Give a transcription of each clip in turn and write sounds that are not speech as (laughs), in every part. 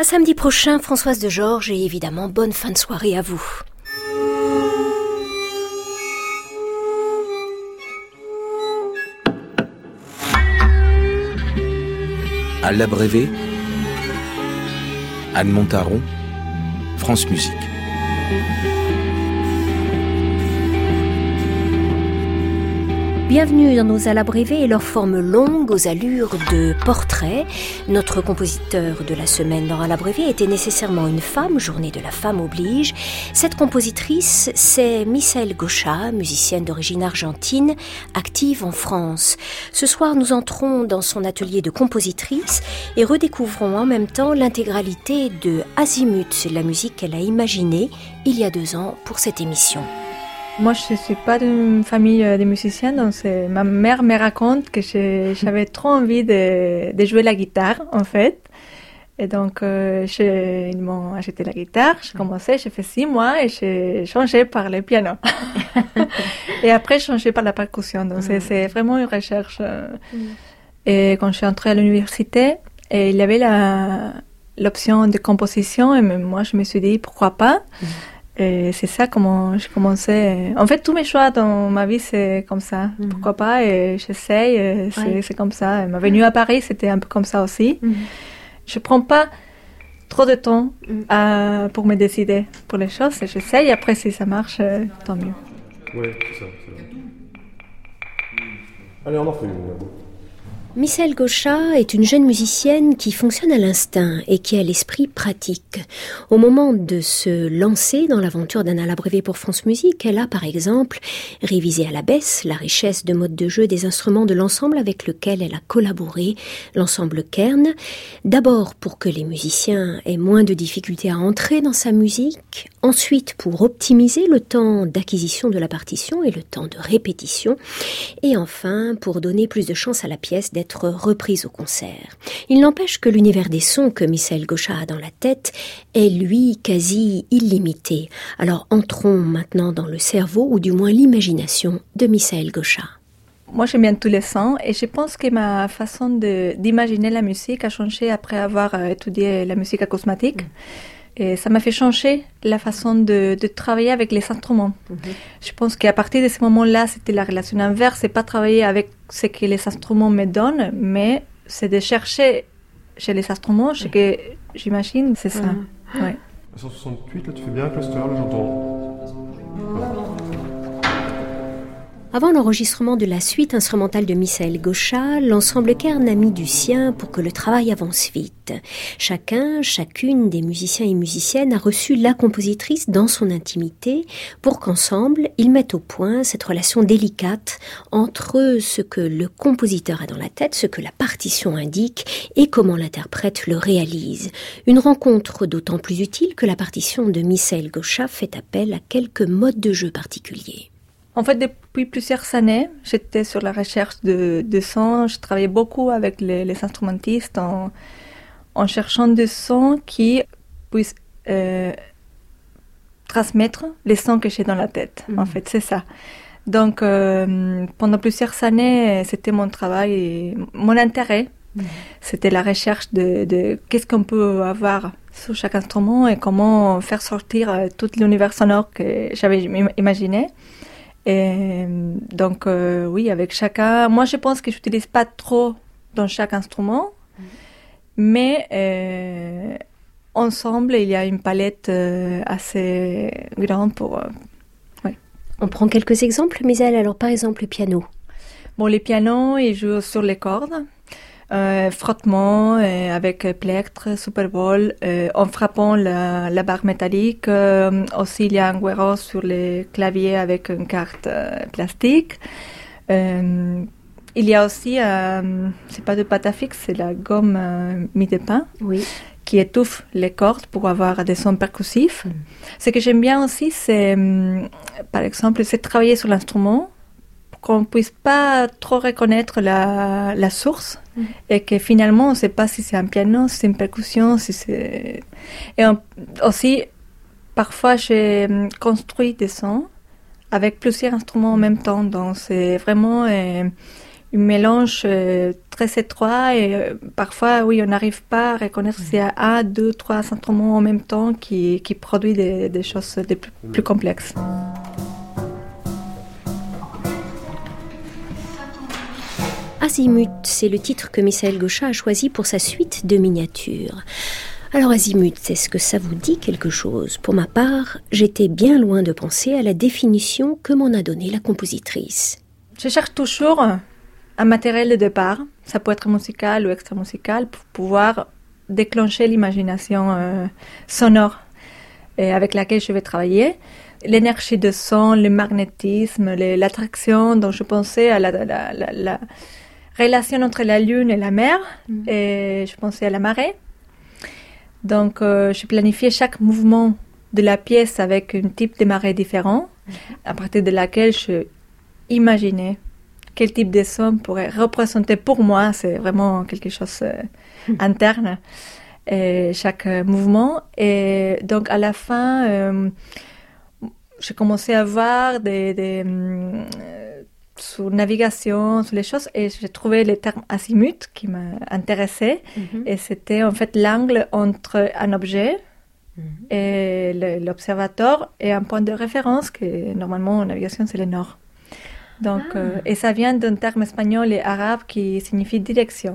À samedi prochain, Françoise de Georges, et évidemment, bonne fin de soirée à vous. À l'abrévé, Anne Montaron, France Musique. Bienvenue dans nos alabrévés et leur forme longue aux allures de portrait. Notre compositeur de la semaine dans Alabrévé était nécessairement une femme, journée de la femme oblige. Cette compositrice, c'est Michelle Gauchat, musicienne d'origine argentine, active en France. Ce soir, nous entrons dans son atelier de compositrice et redécouvrons en même temps l'intégralité de Azimut, la musique qu'elle a imaginée il y a deux ans pour cette émission. Moi, je ne suis pas d'une famille euh, de musiciens, donc ma mère me raconte que j'avais (laughs) trop envie de, de, jouer la guitare, en fait. Et donc, euh, ils m'ont acheté la guitare, j'ai commencé, j'ai fait six mois et j'ai changé par le piano. (laughs) et après, j'ai changé par la percussion. Donc, c'est vraiment une recherche. Euh. Et quand je suis entrée à l'université, il y avait l'option de composition et moi, je me suis dit, pourquoi pas. Et c'est ça comment je commençais. En fait, tous mes choix dans ma vie, c'est comme ça. Mhm. Pourquoi pas Et j'essaye, c'est comme ça. Ma venue à Paris, c'était un peu comme ça aussi. Mhm. Je prends pas trop de temps mhm. pour me décider pour les choses. J'essaye, après, si ça marche, euh, tant mieux. Oui, c'est ça. Allez, on en fait une. Michel Gauchat est une jeune musicienne qui fonctionne à l'instinct et qui a l'esprit pratique. Au moment de se lancer dans l'aventure d'un abrévé pour France Musique, elle a par exemple révisé à la baisse la richesse de mode de jeu des instruments de l'ensemble avec lequel elle a collaboré, l'ensemble Kern, d'abord pour que les musiciens aient moins de difficultés à entrer dans sa musique, ensuite pour optimiser le temps d'acquisition de la partition et le temps de répétition, et enfin pour donner plus de chance à la pièce d'être reprise au concert. Il n'empêche que l'univers des sons que Michel Gauchat a dans la tête est, lui, quasi illimité. Alors entrons maintenant dans le cerveau, ou du moins l'imagination, de Michel Gauchat. Moi, j'aime bien tous les sons et je pense que ma façon d'imaginer la musique a changé après avoir euh, étudié la musique acousmatique. Et ça m'a fait changer la façon de, travailler avec les instruments. Mhm. Je pense qu'à partir de ce moment-là, c'était la relation inverse. C'est pas travailler avec ce que les instruments me donnent, mais c'est de chercher chez les instruments ce que j'imagine, c'est ça. 168, là, tu fais bien un cluster, là, j'entends. Avant l'enregistrement de la suite instrumentale de Michel Gauchat, l'ensemble Kern a mis du sien pour que le travail avance vite. Chacun, chacune des musiciens et musiciennes a reçu la compositrice dans son intimité pour qu'ensemble, ils mettent au point cette relation délicate entre ce que le compositeur a dans la tête, ce que la partition indique et comment l'interprète le réalise. Une rencontre d'autant plus utile que la partition de Michel Gauchat fait appel à quelques modes de jeu particuliers. En fait, depuis plusieurs années, j'étais sur la recherche de, de sons. Je travaillais beaucoup avec les, instrumentistes en, cherchant des sons qui puissent euh, transmettre les sons que j'ai dans la tête. En mhm. fait, c'est ça. Donc, euh, pendant plusieurs années, c'était mon travail et mon intérêt. Mhm. C'était la recherche de, de qu'est-ce qu'on peut avoir sur chaque instrument et comment faire sortir euh, tout l'univers sonore que j'avais imaginé. Et donc, euh, oui, avec chacun. Moi, je pense que je n'utilise pas trop dans chaque instrument, mm. mais euh, ensemble, il y a une palette euh, assez grande pour. On prend quelques exemples, Misel. Alors, par exemple, le piano. Bon, les pianos, ils jouent sur les cordes. Euh, frottement euh, avec plectre, Super Bowl, euh, en frappant la, barre métallique. aussi, il y a un guéro sur les claviers avec une carte plastique. il y a aussi, c'est pas de pâte à fixe, c'est la gomme mi de pain. Oui qui étouffe les cordes pour avoir des sons percussifs. Mm. Ce que j'aime bien aussi, c'est, par exemple, c'est travailler sur l'instrument, qu'on puisse pas trop reconnaître la, la source mm. et que finalement on ne sait pas si c'est un piano, si c'est une percussion, si c'est et aussi parfois j'ai hum, construit des sons avec plusieurs instruments en même temps donc c'est vraiment euh, un mélange euh, très étroit et euh, parfois, oui, on n'arrive pas à reconnaître s'il y a un, deux, trois instruments en même temps qui, qui produisent des, des choses des plus, plus complexes. Azimut, c'est le titre que Michael Gauchat a choisi pour sa suite de miniatures. Alors Azimut, est-ce que ça vous dit quelque chose? Pour ma part, j'étais bien loin de penser à la définition que m'en a donnée la compositrice. Je cherche toujours un matériel de départ, ça peut être musical ou extra-musical, pour pouvoir déclencher l'imagination euh, sonore avec laquelle je vais travailler. L'énergie de son, le magnétisme, l'attraction dont je pensais à la, la, la, relation entre la lune et la mer, mm. et je pensais à la marée. Donc, euh, je planifiais chaque mouvement de la pièce avec un type de marée différent, mm. à partir de laquelle je imaginais quel type de son pourrait représenter pour moi, c'est vraiment quelque chose euh, mm. interne, et chaque euh, mouvement. Et donc, à la fin, euh, j'ai commencé à voir des, des sur navigation, sur les choses, et j'ai trouvé le terme azimut qui m'intéressait. Mm Et c'était en fait l'angle entre un objet mm -hmm. et l'observateur et un point de référence, que normalement en navigation c'est le nord. Donc, ah. euh, et ça vient d'un terme espagnol et arabe qui signifie direction.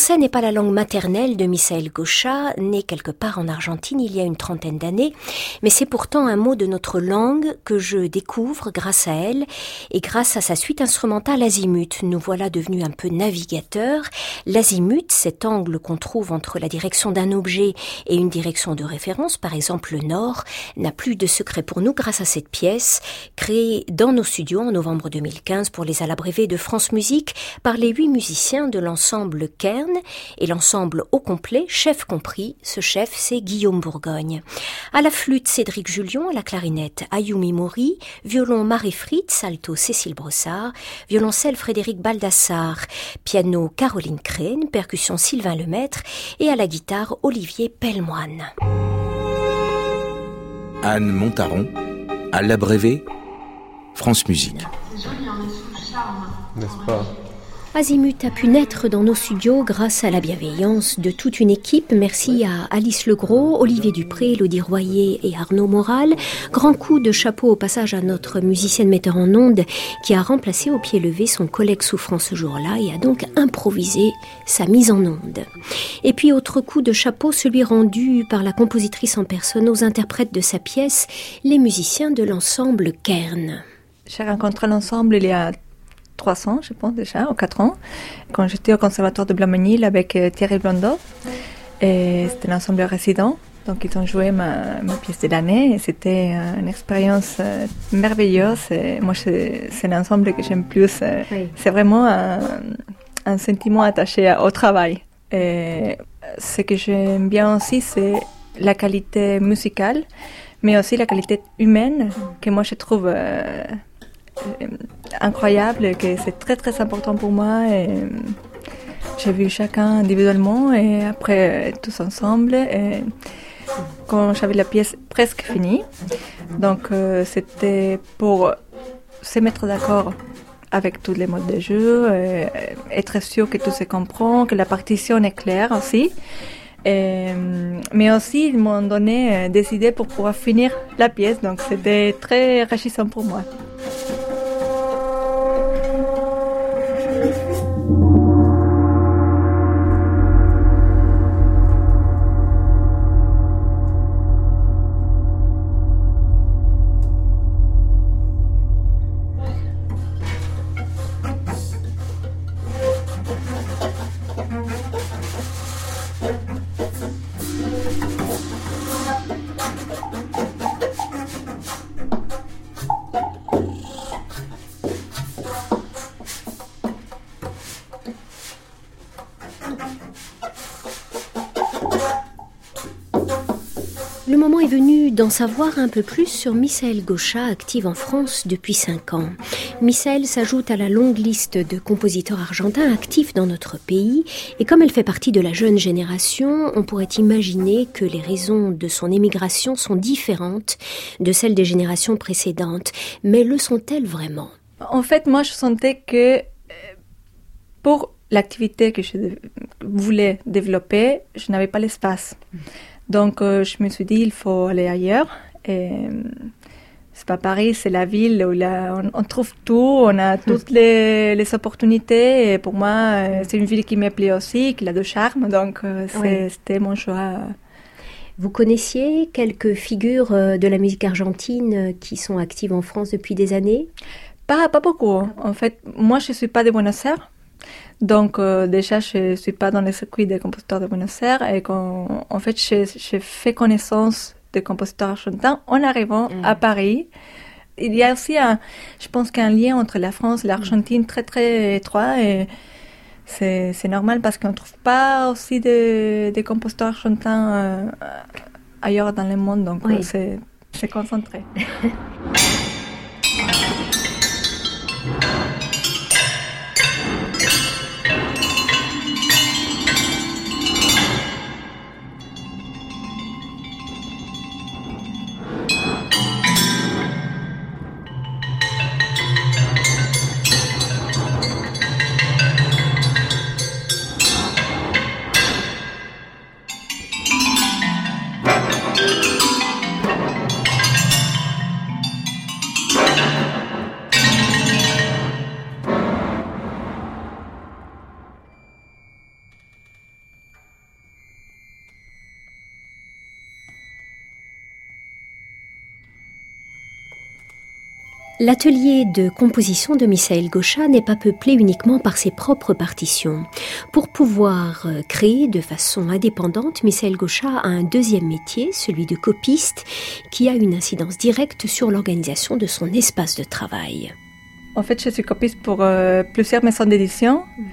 Français n'est pas la langue maternelle de Misaël Gaucha, né quelque part en Argentine il y a une trentaine d'années, mais c'est pourtant un mot de notre langue que je découvre grâce à elle et grâce à sa suite instrumentale Azimut. Nous voilà devenus un peu navigateurs. L'azimut, cet angle qu'on trouve entre la direction d'un objet et une direction de référence, par exemple le nord, n'a plus de secret pour nous grâce à cette pièce créée dans nos studios en novembre 2015 pour les alabrévés de France Musique par les huit musiciens de l'ensemble Et l'ensemble au complet, chef compris. Ce chef, c'est Guillaume Bourgogne. À la flûte, Cédric Julion, à la clarinette, Ayumi Mori, violon Marie Fritz, alto Cécile Brossard, violoncelle Frédéric Baldassar, piano Caroline Crène, percussion Sylvain Lemaître et à la guitare Olivier Pellemoine. Anne Montaron, à l'abrévé, France Musique. N'est-ce pas? Azimut a pu naître dans nos studios grâce à la bienveillance de toute une équipe. Merci à Alice Legros, Olivier Dupré, Elodie Royer et Arnaud Moral. Grand coup de chapeau au passage à notre musicienne metteur en onde qui a remplacé au pied levé son collègue souffrant ce jour-là et a donc improvisé sa mise en onde. Et puis autre coup de chapeau, celui rendu par la compositrice en personne aux interprètes de sa pièce, les musiciens de l'ensemble Kern. J'ai rencontré l'ensemble il y a 300, je pense déjà, ou 4 ans, quand j'étais au conservatoire de Blamenil avec euh, Thierry Blondeau. Et c'était l'ensemble résident. Donc ils ont joué ma, ma pièce de l'année et c'était une expérience euh, merveilleuse. Et moi, c'est l'ensemble que j'aime plus. C'est vraiment un, un, sentiment attaché au travail. Et ce que j'aime bien aussi, c'est la qualité musicale, mais aussi la qualité humaine que moi je trouve euh, euh, incroyable, que c'est très très important pour moi. Et euh, j'ai vu chacun individuellement et après tous ensemble. Et quand j'avais la pièce presque finie, donc euh, c'était pour se mettre d'accord avec tous les modes de jeu, être sûr que tout se comprend, que la partition est claire aussi. mais aussi, ils m'ont donné des idées pour pouvoir finir la pièce, donc c'était très enrichissant pour moi. D'en savoir un peu plus sur Misaël Gaucha, active en France depuis 5 ans. Misaël s'ajoute à la longue liste de compositeurs argentins actifs dans notre pays, et comme elle fait partie de la jeune génération, on pourrait imaginer que les raisons de son émigration sont différentes de celles des générations précédentes. Mais le sont-elles vraiment? En fait, moi, je sentais que euh, pour l'activité que je voulais développer, je n'avais pas l'espace. Donc, euh, je me suis dit, il faut aller ailleurs. Et euh, c'est pas Paris, c'est la ville où on, trouve tout, on a (laughs) toutes les, les opportunités. Et pour moi, euh, c'est une ville qui me plaît aussi, qui a de charme. Donc, c'était mon choix. Vous connaissiez quelques figures de la musique argentine qui sont actives en France depuis des années? Pas, pas beaucoup. En fait, moi, je suis pas de Buenos Aires. Donc euh, déjà, je suis pas dans le circuit des compositeurs de Buenos Aires et en fait, j'ai fait connaissance des compositeurs argentins en arrivant mm. à Paris. Il y a aussi, un, je pense qu'un lien entre la France et l'Argentine très très étroit et c'est normal parce qu'on ne trouve pas aussi des, des compositeurs argentins euh, ailleurs dans le monde, donc c'est concentré. (laughs) L'atelier de composition de Misaël Gaucha n'est pas peuplé uniquement par ses propres partitions. Pour pouvoir euh, créer de façon indépendante, Misaël Gaucha a un deuxième métier, celui de copiste, qui a une incidence directe sur l'organisation de son espace de travail. En fait, je suis copiste pour euh, plusieurs maisons d'édition. Mhm.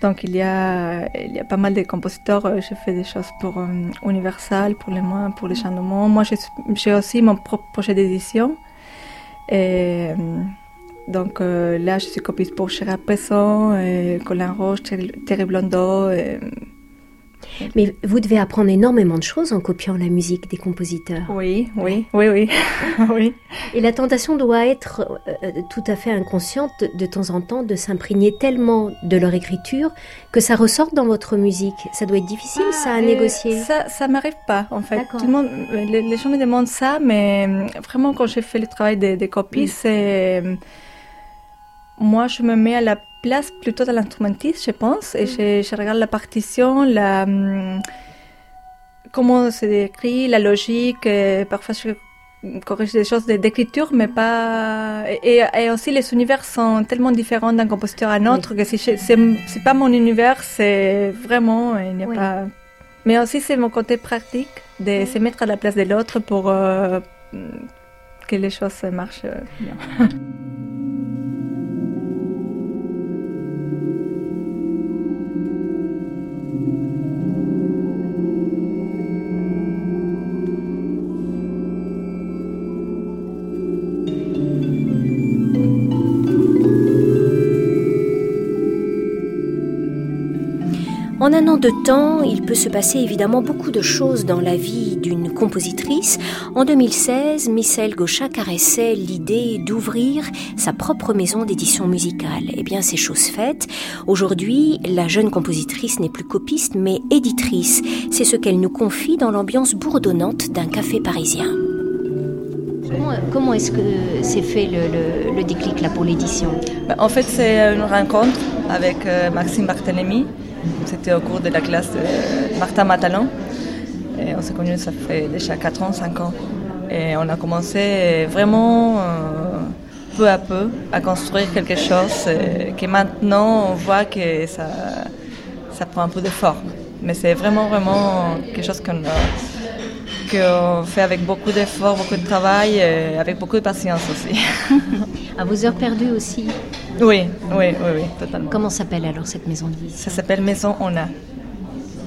Donc il y, a, il y a pas mal de compositeurs. Euh, je fais des choses pour Universal, pour les mois, pour les changements. Moi, j'ai aussi mon propre projet d'édition. Et, donc euh, là, je suis copiste pour Chéra Pesson, Colin Roche, Thierry Blondeau. Mais vous devez apprendre énormément de choses en copiant la musique des compositeurs. Oui, oui, oui, oui. (laughs) oui. Et la tentation doit être euh, tout à fait inconsciente de temps en temps de s'imprégner tellement de leur écriture que ça ressorte dans votre musique. Ça doit être difficile, ça, à Ah, négocier. Ça, ça m'arrive pas, en fait. Tout le monde, les, les gens me demandent ça, mais vraiment, quand j'ai fait le travail des, des copies, Oui. c'est. Euh, Moi, je me mets à la place plutôt de l'instrumentiste, je pense, et je, je regarde la partition, la. hum, Comment c'est écrit, la logique, et parfois je corrige des choses d'écriture, mais pas. Et, et aussi, les univers sont tellement différents d'un compositeur à un autre que si c'est pas mon univers, c'est vraiment. Il n'y a Oui. pas. Mais aussi, c'est mon côté pratique de se mettre à la place de l'autre pour euh, que les choses marchent euh, bien. (laughs) En un an de temps, il peut se passer évidemment beaucoup de choses dans la vie d'une compositrice. En 2016, Michel Gauchat caressait l'idée d'ouvrir sa propre maison d'édition musicale. Eh bien, c'est chose faite. Aujourd'hui, la jeune compositrice n'est plus copiste, mais éditrice. C'est ce qu'elle nous confie dans l'ambiance bourdonnante d'un café parisien. Comment, est-ce que s'est fait le, le déclic là pour l'édition? Ben, En fait, c'est une rencontre avec euh, Maxime Barthélémy. C'était au cours de la classe de Martin Matalon. Et on s'est connus, ça fait déjà 4 ans, 5 ans. Et on a commencé vraiment euh, peu à peu à construire quelque chose euh, que maintenant on voit que ça, ça prend un peu de forme. Mais c'est vraiment, vraiment quelque chose qu'on fait avec beaucoup d'efforts, beaucoup de travail, et avec beaucoup de patience aussi. (laughs) À vos heures perdues aussi. Oui, oui, oui, oui, totalement. Comment s'appelle alors cette maison d'édition Ça s'appelle Maison Ona.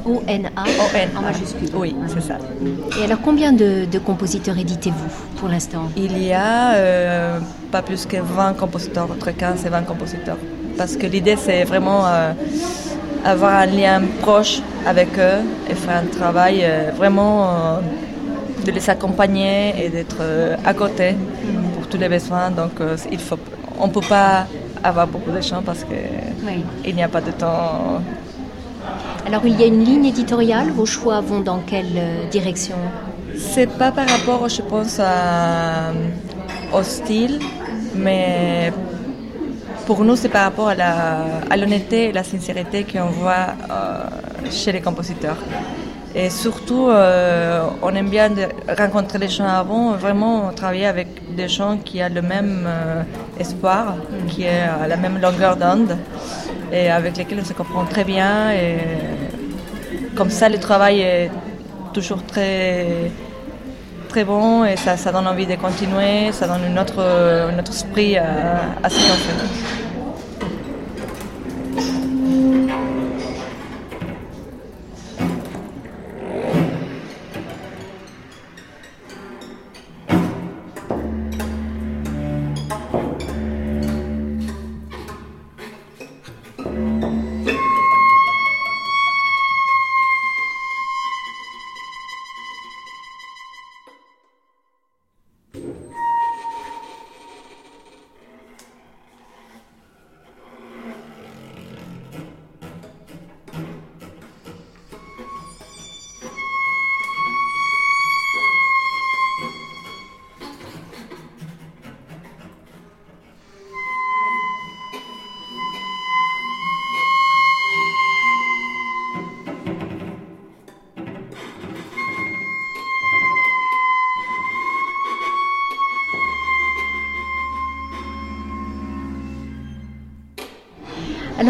O-N-A O-N. en majuscule. Oui, c'est ça. Et alors combien de, de compositeurs éditez-vous pour l'instant? Il y a euh, pas plus que 20 compositeurs, entre 15 et 20 compositeurs. Parce que l'idée, c'est vraiment euh, avoir un lien proche avec eux et faire un travail euh, vraiment de les accompagner et d'être à côté pour tous les besoins. Donc, il faut, on ne peut pas avoir beaucoup de chants parce Oui. qu'il n'y a pas de temps Alors il y a une ligne éditoriale, vos choix vont dans quelle euh, direction? C'est pas par rapport, je pense, à- au style, mais pour nous, c'est par rapport à l'honnêteté et la sincérité qu'on voit euh, chez les compositeurs. Et surtout, euh, on aime bien rencontrer les gens avant, vraiment travailler avec des gens qui ont le même euh, espoir, qui est à la même longueur d'onde, et avec lesquels on se comprend très bien. Et comme ça, le travail est toujours très, très bon et ça, ça donne envie de continuer, ça donne un autre esprit à, à ce qu'on fait.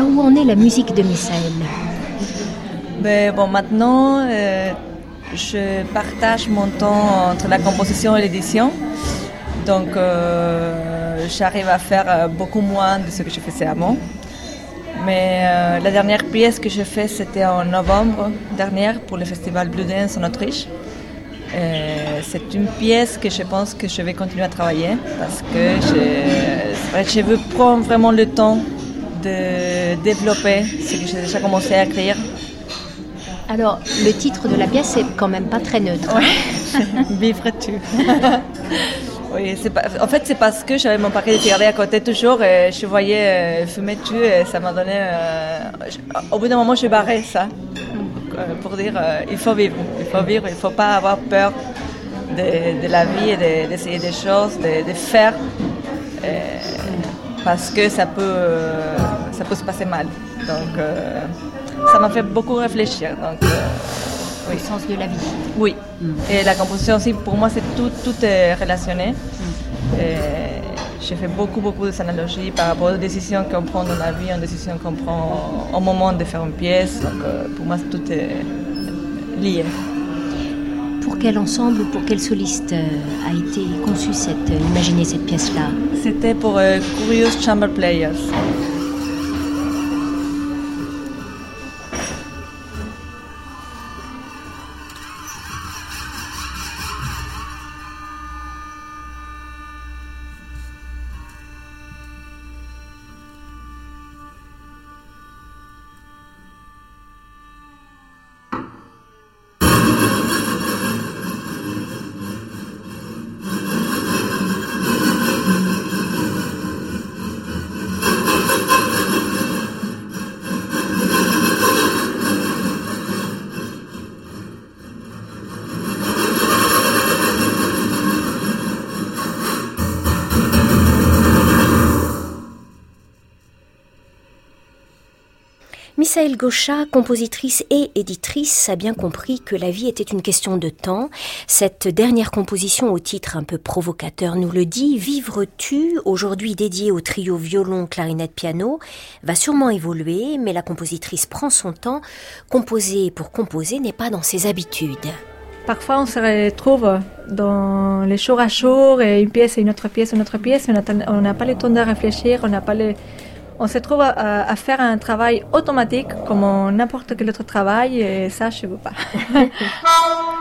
Où en est la musique de Misaël Mais bon, maintenant, euh, je partage mon temps entre la composition et l'édition. Donc, euh, j'arrive à faire euh, beaucoup moins de ce que je faisais avant. Mais la dernière pièce que j'ai faite, c'était en novembre dernier pour le festival Blue Dance en Autriche. C'est une pièce que je pense que je vais continuer à travailler parce je, que je veux prendre vraiment le temps de développer ce que j'ai déjà commencé à écrire. Alors, le titre de la pièce est quand même pas très neutre. (laughs) Vivre-tu (laughs) Oui, pas, en fait, c'est parce que j'avais mon paquet de cigarettes à côté toujours et je voyais euh, fumer tu et ça m'a donné. Euh, au bout d'un moment, je barré ça. Euh, pour dire il faut vivre, il faut vivre, il ne faut pas avoir peur de, la vie et d'essayer des choses, de, faire parce que ça peut, ça peut se passer mal. Donc, ça m'a fait beaucoup réfléchir. Donc, oui. le sens de la vie. Oui. Mm. Et la composition aussi, pour moi, c'est tout, tout est relationné. Mm. J'ai fait beaucoup, beaucoup d'analogies par rapport aux décisions qu'on prend dans la vie, aux décisions qu'on prend au moment de faire une pièce. Donc, euh, pour moi, tout est lié. Pour quel ensemble ou pour quel soliste euh, a été conçue cette, imaginée cette pièce-là? C'était pour euh, Curious Chamber Players. Misaël Gauchat, compositrice et éditrice, a bien compris que la vie était une question de temps. Cette dernière composition au titre un peu provocateur nous le dit, Vivre-tu, aujourd'hui dédiée au trio violon, clarinette, piano, va sûrement évoluer, mais la compositrice prend son temps. Composer pour composer n'est pas dans ses habitudes. Parfois, on se retrouve dans les jours à jour, et une pièce et une autre pièce, une autre pièce, on n'a pas le temps de réfléchir, on n'a pas le on se trouve à, faire un travail automatique comme n'importe quel autre travail et ça, je ne veux pas. (laughs)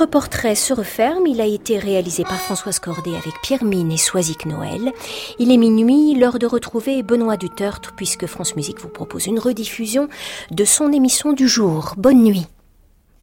Notre portrait se referme. Il a été réalisé par Françoise Cordet avec Pierre Mine et Soisic Noël. Il est minuit, l'heure de retrouver Benoît Dutertre puisque France Musique vous propose une rediffusion de son émission du jour. Bonne nuit.